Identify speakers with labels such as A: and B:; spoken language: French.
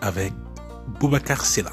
A: avec Boubacar Silla.